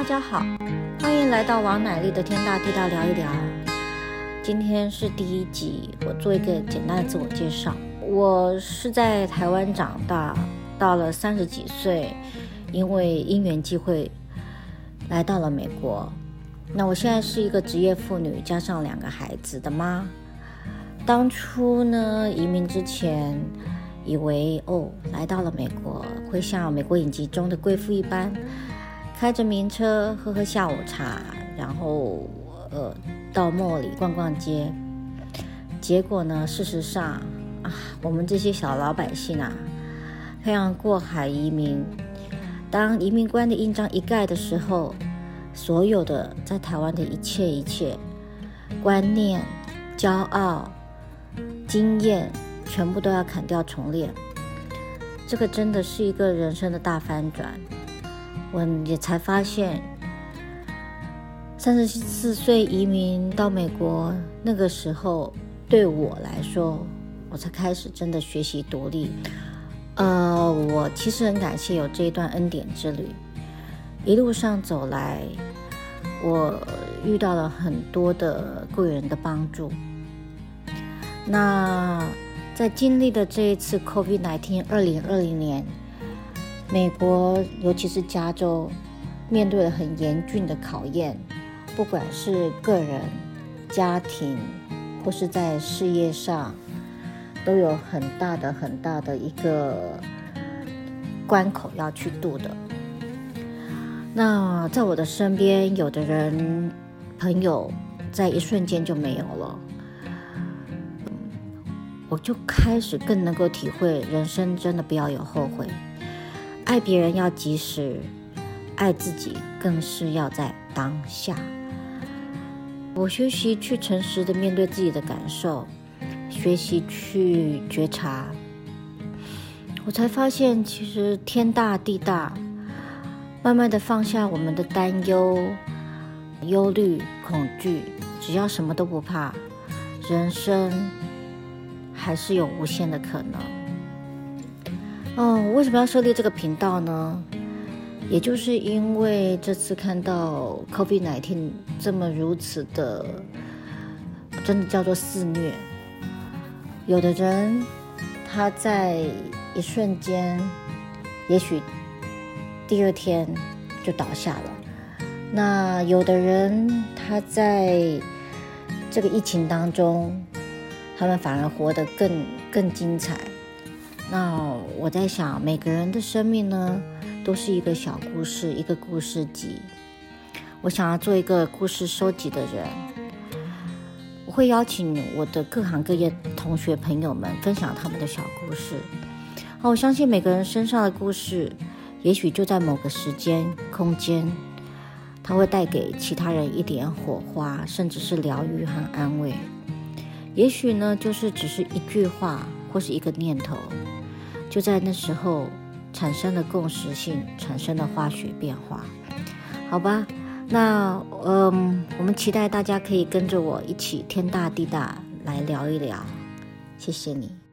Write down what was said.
大家好，欢迎来到王乃丽的天大地大聊一聊。今天是第一集，我做一个简单的自我介绍。我是在台湾长大，到了三十几岁，因为因缘际会来到了美国。那我现在是一个职业妇女，加上两个孩子的妈。当初呢，移民之前，以为哦，来到了美国会像美国影集中的贵妇一般，开着名车喝喝下午茶，然后呃到 mall 里逛逛街。结果呢，事实上啊，我们这些小老百姓啊，漂洋过海移民，当移民官的印章一盖的时候，所有的在台湾的一切一切观念、骄傲、经验。全部都要砍掉重练，这个真的是一个人生的大翻转。我也才发现，三十四岁移民到美国那个时候，对我来说，我才开始真的学习独立。呃，我其实很感谢有这一段恩典之旅，一路上走来，我遇到了很多的贵人的帮助。那。在经历的这一次 COVID-19 二零二零年，美国尤其是加州面对了很严峻的考验，不管是个人、家庭或是在事业上，都有很大的很大的一个关口要去度的。那在我的身边，有的人朋友在一瞬间就没有了。我就开始更能够体会，人生真的不要有后悔，爱别人要及时，爱自己更是要在当下。我学习去诚实的面对自己的感受，学习去觉察，我才发现其实天大地大，慢慢的放下我们的担忧、忧虑、恐惧，只要什么都不怕，人生。还是有无限的可能。哦，为什么要设立这个频道呢？也就是因为这次看到 COVID-19 这么如此的，真的叫做肆虐。有的人他在一瞬间，也许第二天就倒下了。那有的人他在这个疫情当中。他们反而活得更更精彩。那我在想，每个人的生命呢，都是一个小故事，一个故事集。我想要做一个故事收集的人，我会邀请我的各行各业同学朋友们分享他们的小故事。好，我相信每个人身上的故事，也许就在某个时间、空间，它会带给其他人一点火花，甚至是疗愈和安慰。也许呢，就是只是一句话或是一个念头，就在那时候产生了共识性，产生了化学变化，好吧？那嗯，我们期待大家可以跟着我一起天大地大来聊一聊，谢谢你。